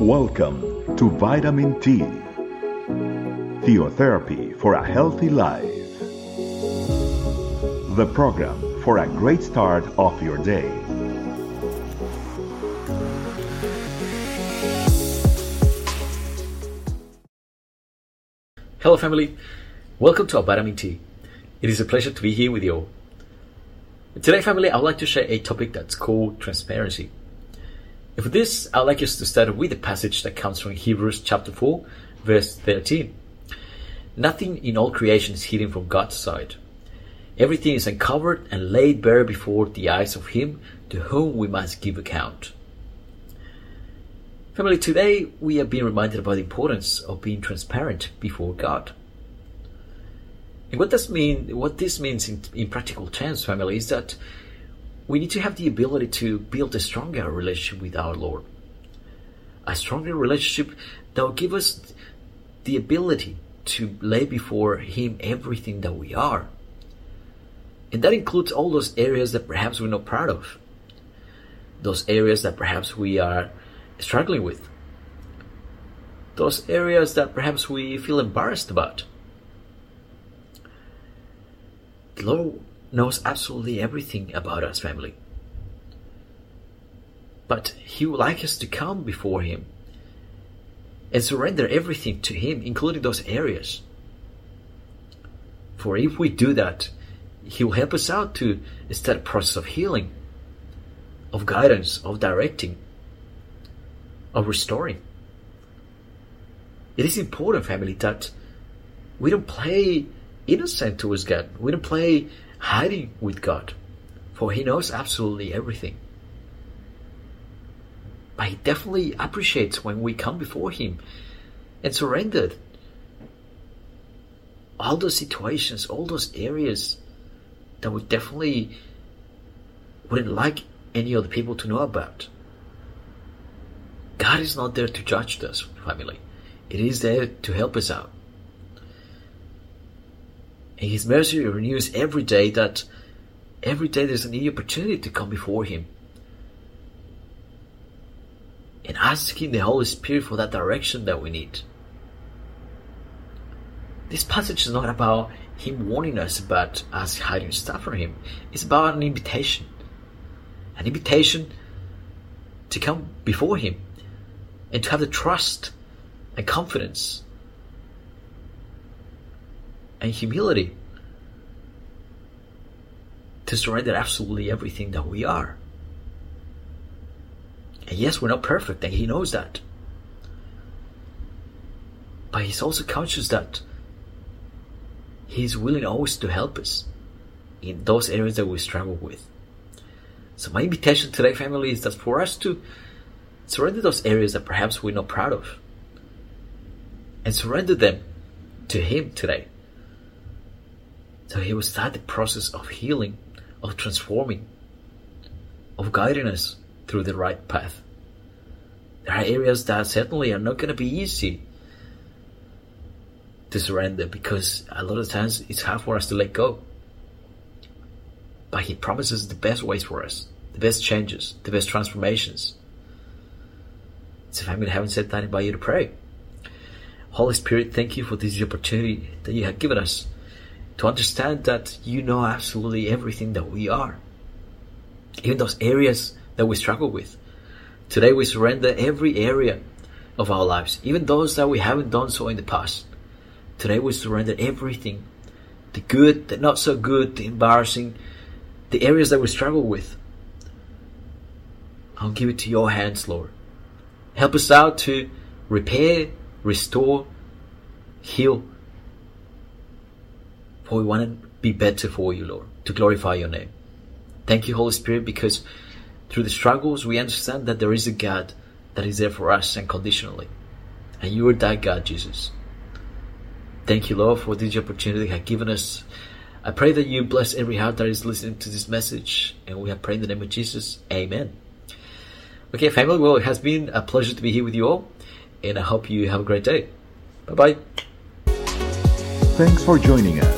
Welcome to Vitamin T, Theotherapy for a Healthy Life, the program for a great start of your day. Hello, family. Welcome to our Vitamin T. It is a pleasure to be here with you all. Today, family, I would like to share a topic that's called transparency. And for this, I'd like us to start with a passage that comes from Hebrews chapter 4, verse 13. Nothing in all creation is hidden from God's sight. Everything is uncovered and laid bare before the eyes of Him to whom we must give account. Family, today we have been reminded about the importance of being transparent before God. And what does mean, what this means in, in practical terms, family, is that we need to have the ability to build a stronger relationship with our Lord. A stronger relationship that will give us the ability to lay before Him everything that we are. And that includes all those areas that perhaps we're not proud of. Those areas that perhaps we are struggling with. Those areas that perhaps we feel embarrassed about. The Lord knows absolutely everything about us, family. But He would like us to come before Him and surrender everything to Him, including those areas. For if we do that, He will help us out to start a process of healing, of guidance, of directing, of restoring. It is important, family, that we don't play innocent towards God. We don't play hiding with God, for He knows absolutely everything. But He definitely appreciates when we come before Him and surrender all those situations, all those areas that we definitely wouldn't like any other people to know about. God is not there to judge us, family. It is there to help us out. His mercy renews every day that every day there's a new opportunity to come before Him. And asking the Holy Spirit for that direction that we need. This passage is not about Him warning us about us hiding stuff from Him. It's about an invitation. An invitation to come before Him and to have the trust and confidence and humility to surrender absolutely everything that we are. And yes, we're not perfect, and He knows that. But He's also conscious that He's willing always to help us in those areas that we struggle with. So, my invitation today, family, is that for us to surrender those areas that perhaps we're not proud of and surrender them to Him today. So He will start the process of healing, of transforming, of guiding us through the right path. There are areas that certainly are not going to be easy to surrender because a lot of times it's hard for us to let go. But He promises the best ways for us, the best changes, the best transformations. So, I'm having said that, I invite you to pray. Holy Spirit, thank you for this opportunity that you have given us to understand that you know absolutely everything that we are. Even those areas that we struggle with. Today we surrender every area of our lives, even those that we haven't done so in the past. Today we surrender everything the good, the not so good, the embarrassing, the areas that we struggle with. I'll give it to your hands, Lord. Help us out to repair, restore, heal. For we want to be better for you, Lord, to glorify your name. Thank you, Holy Spirit, because through the struggles we understand that there is a God that is there for us unconditionally. And you are that God, Jesus. Thank you, Lord, for this opportunity you have given us. I pray that you bless every heart that is listening to this message. And we have prayed in the name of Jesus. Amen. Okay, family, well, it has been a pleasure to be here with you all. And I hope you have a great day. Bye bye. Thanks for joining us.